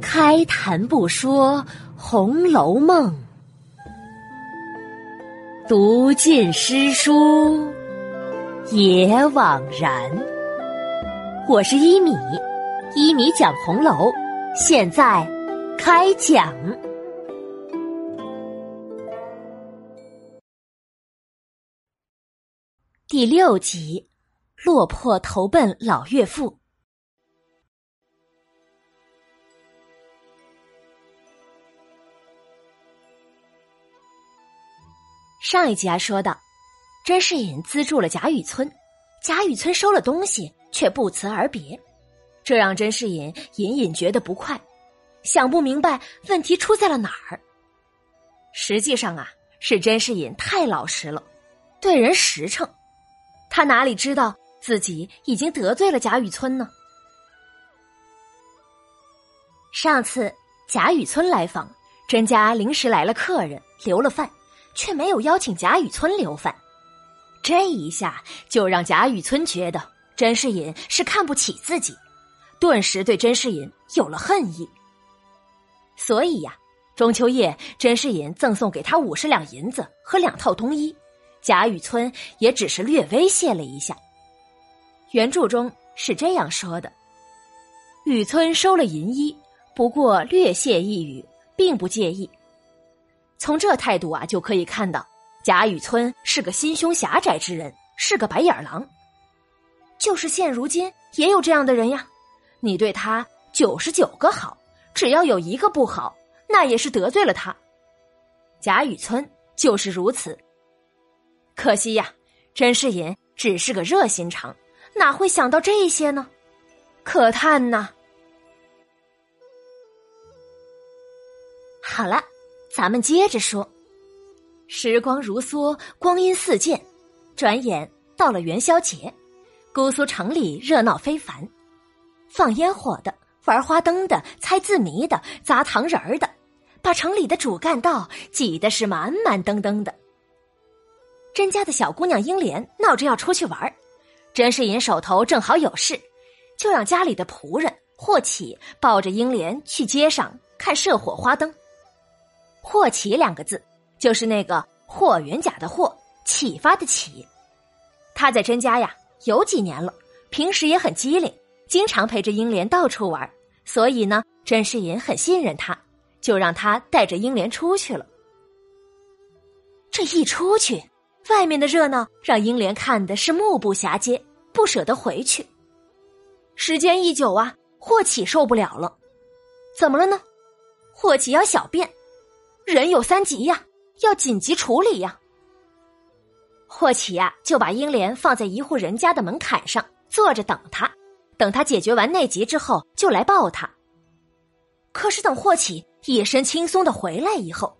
开谈不说《红楼梦》，读尽诗书也枉然。我是一米，一米讲红楼，现在开讲第六集：落魄投奔老岳父。上一集还说到，甄士隐资助了贾雨村，贾雨村收了东西却不辞而别，这让甄士隐隐隐觉得不快，想不明白问题出在了哪儿。实际上啊，是甄士隐太老实了，对人实诚，他哪里知道自己已经得罪了贾雨村呢？上次贾雨村来访，甄家临时来了客人，留了饭。却没有邀请贾雨村留饭，这一下就让贾雨村觉得甄士隐是看不起自己，顿时对甄士隐有了恨意。所以呀，中秋夜甄士隐赠送给他五十两银子和两套冬衣，贾雨村也只是略微谢了一下。原著中是这样说的：雨村收了银衣，不过略谢一语，并不介意。从这态度啊，就可以看到贾雨村是个心胸狭窄之人，是个白眼狼。就是现如今也有这样的人呀。你对他九十九个好，只要有一个不好，那也是得罪了他。贾雨村就是如此。可惜呀，甄士隐只是个热心肠，哪会想到这些呢？可叹呐！好了。咱们接着说，时光如梭，光阴似箭，转眼到了元宵节，姑苏城里热闹非凡，放烟火的、玩花灯的、猜字谜的、砸糖人儿的，把城里的主干道挤得是满满登登的。甄家的小姑娘英莲闹着要出去玩，甄士隐手头正好有事，就让家里的仆人霍启抱着英莲去街上看射火花灯。霍启两个字，就是那个霍元甲的霍，启发的启。他在甄家呀有几年了，平时也很机灵，经常陪着英莲到处玩，所以呢，甄士隐很信任他，就让他带着英莲出去了。这一出去，外面的热闹让英莲看的是目不暇接，不舍得回去。时间一久啊，霍启受不了了，怎么了呢？霍启要小便。人有三急呀，要紧急处理呀。霍启呀，就把英莲放在一户人家的门槛上坐着等他，等他解决完内急之后，就来抱他。可是等霍启一身轻松的回来以后，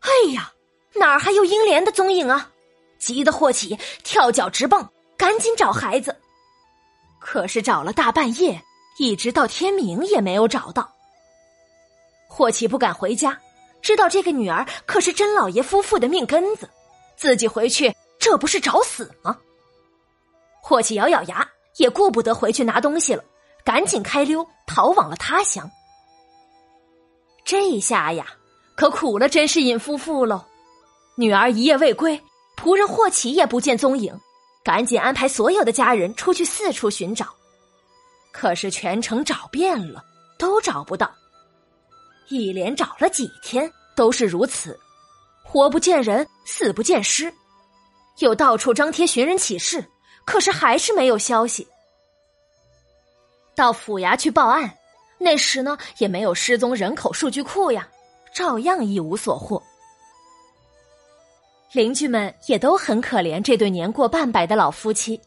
哎呀，哪儿还有英莲的踪影啊？急得霍启跳脚直蹦，赶紧找孩子。可是找了大半夜，一直到天明也没有找到。霍启不敢回家。知道这个女儿可是甄老爷夫妇的命根子，自己回去这不是找死吗？霍启咬咬牙，也顾不得回去拿东西了，赶紧开溜逃往了他乡。这一下呀，可苦了甄士隐夫妇喽！女儿一夜未归，仆人霍启也不见踪影，赶紧安排所有的家人出去四处寻找，可是全城找遍了，都找不到。一连找了几天，都是如此，活不见人，死不见尸，又到处张贴寻人启事，可是还是没有消息。到府衙去报案，那时呢也没有失踪人口数据库呀，照样一无所获。邻居们也都很可怜这对年过半百的老夫妻。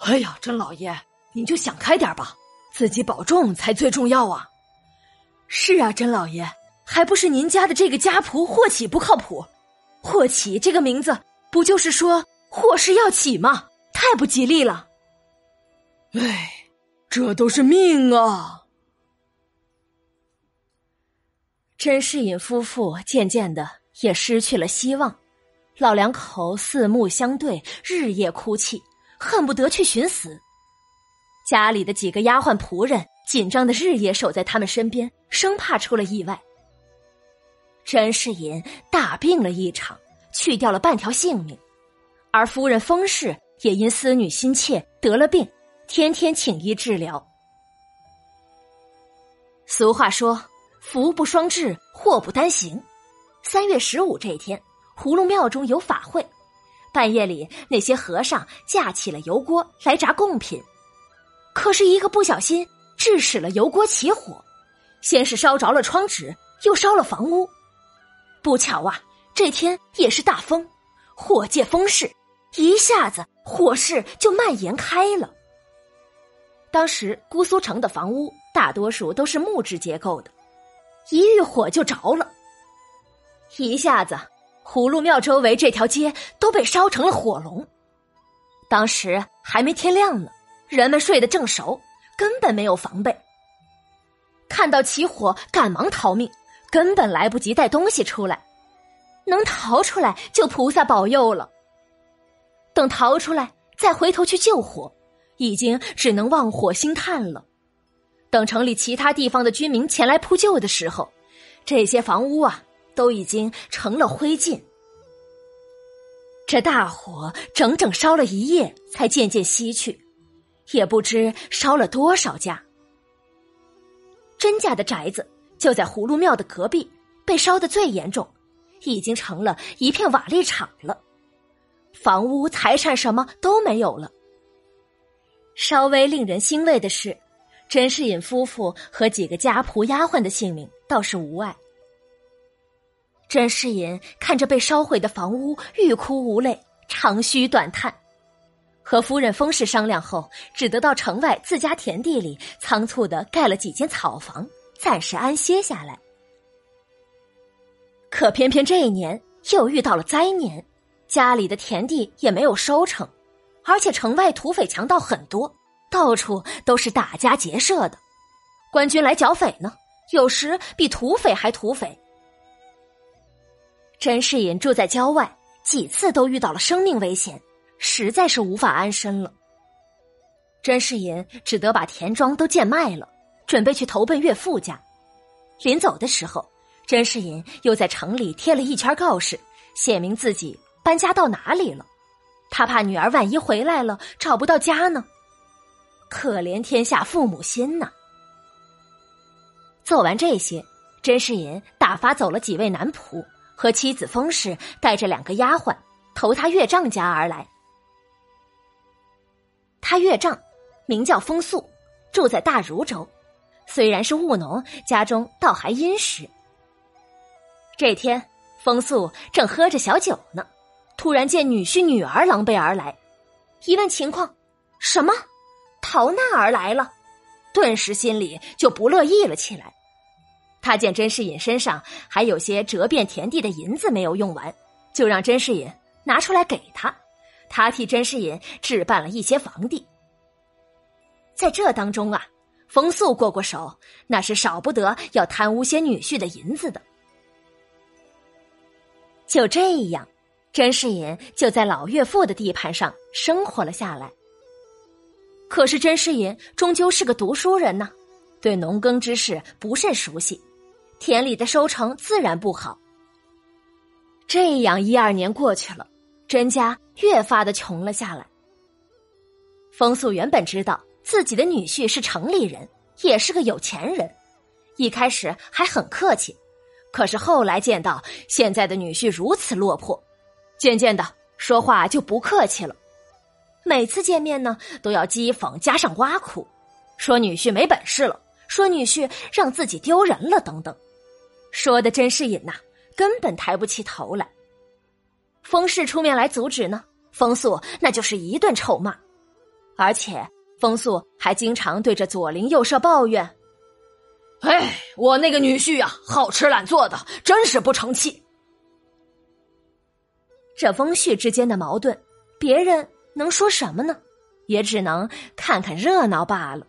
哎呀，甄老爷，您就想开点吧，自己保重才最重要啊。是啊，甄老爷，还不是您家的这个家仆霍启不靠谱？霍启这个名字，不就是说祸事要起吗？太不吉利了。哎，这都是命啊！甄士隐夫妇渐渐的也失去了希望，老两口四目相对，日夜哭泣，恨不得去寻死。家里的几个丫鬟仆人紧张的日夜守在他们身边，生怕出了意外。甄士隐大病了一场，去掉了半条性命，而夫人封氏也因思女心切得了病，天天请医治疗。俗话说：“福不双至，祸不单行。”三月十五这一天，葫芦庙中有法会，半夜里那些和尚架起了油锅来炸贡品，可是一个不小心，致使了油锅起火，先是烧着了窗纸，又烧了房屋。不巧啊，这天也是大风，火借风势，一下子火势就蔓延开了。当时姑苏城的房屋大多数都是木质结构的，一遇火就着了。一下子，葫芦庙周围这条街都被烧成了火龙。当时还没天亮呢，人们睡得正熟，根本没有防备。看到起火，赶忙逃命。根本来不及带东西出来，能逃出来就菩萨保佑了。等逃出来再回头去救火，已经只能望火星叹了。等城里其他地方的居民前来扑救的时候，这些房屋啊都已经成了灰烬。这大火整整烧了一夜，才渐渐熄去，也不知烧了多少家。甄家的宅子。就在葫芦庙的隔壁，被烧得最严重，已经成了一片瓦砾场了，房屋、财产什么都没有了。稍微令人欣慰的是，甄士隐夫妇和几个家仆丫鬟的性命倒是无碍。甄士隐看着被烧毁的房屋，欲哭无泪，长吁短叹，和夫人封氏商量后，只得到城外自家田地里仓促的盖了几间草房。暂时安歇下来，可偏偏这一年又遇到了灾年，家里的田地也没有收成，而且城外土匪强盗很多，到处都是打家劫舍的，官军来剿匪呢，有时比土匪还土匪。甄士隐住在郊外，几次都遇到了生命危险，实在是无法安身了。甄士隐只得把田庄都贱卖了。准备去投奔岳父家，临走的时候，甄士隐又在城里贴了一圈告示，写明自己搬家到哪里了。他怕女儿万一回来了找不到家呢。可怜天下父母心呐！做完这些，甄士隐打发走了几位男仆，和妻子封氏带着两个丫鬟投他岳丈家而来。他岳丈名叫风素，住在大如州。虽然是务农，家中倒还殷实。这天，风素正喝着小酒呢，突然见女婿女儿狼狈而来，一问情况，什么逃难而来了，顿时心里就不乐意了起来。他见甄士隐身上还有些折遍田地的银子没有用完，就让甄士隐拿出来给他，他替甄士隐置办了一些房地。在这当中啊。冯素过过手，那是少不得要贪污些女婿的银子的。就这样，甄士隐就在老岳父的地盘上生活了下来。可是甄士隐终究是个读书人呐，对农耕之事不甚熟悉，田里的收成自然不好。这样一二年过去了，甄家越发的穷了下来。风素原本知道。自己的女婿是城里人，也是个有钱人，一开始还很客气，可是后来见到现在的女婿如此落魄，渐渐的说话就不客气了。每次见面呢，都要讥讽加上挖苦，说女婿没本事了，说女婿让自己丢人了等等，说的甄士隐呐，根本抬不起头来。风氏出面来阻止呢，风素那就是一顿臭骂，而且。风素还经常对着左邻右舍抱怨：“哎，我那个女婿呀，好吃懒做的，真是不成器。”这翁婿之间的矛盾，别人能说什么呢？也只能看看热闹罢了。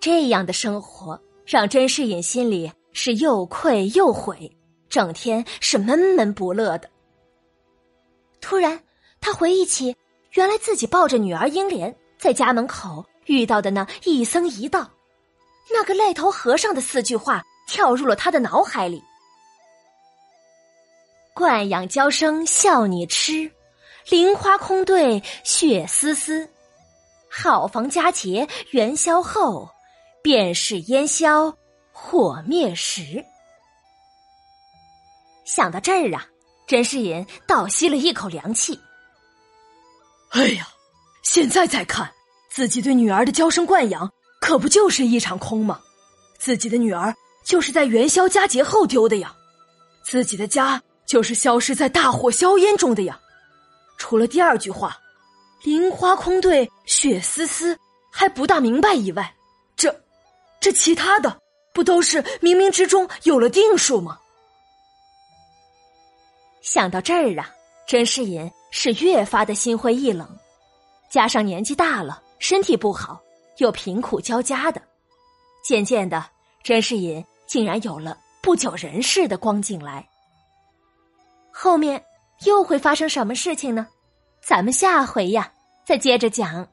这样的生活让甄士隐心里是又愧又悔，整天是闷闷不乐的。突然。他回忆起原来自己抱着女儿英莲在家门口遇到的那一僧一道，那个赖头和尚的四句话跳入了他的脑海里：“惯养娇生笑你痴，菱花空对血丝丝。好房佳节元宵后，便是烟消火灭时。”想到这儿啊，甄士隐倒吸了一口凉气。哎呀，现在再看，自己对女儿的娇生惯养，可不就是一场空吗？自己的女儿就是在元宵佳节后丢的呀，自己的家就是消失在大火硝烟中的呀。除了第二句话“菱花空对雪丝丝”还不大明白以外，这，这其他的不都是冥冥之中有了定数吗？想到这儿啊，甄士隐。是越发的心灰意冷，加上年纪大了，身体不好，又贫苦交加的，渐渐的，甄士隐竟然有了不久人世的光景来。后面又会发生什么事情呢？咱们下回呀，再接着讲。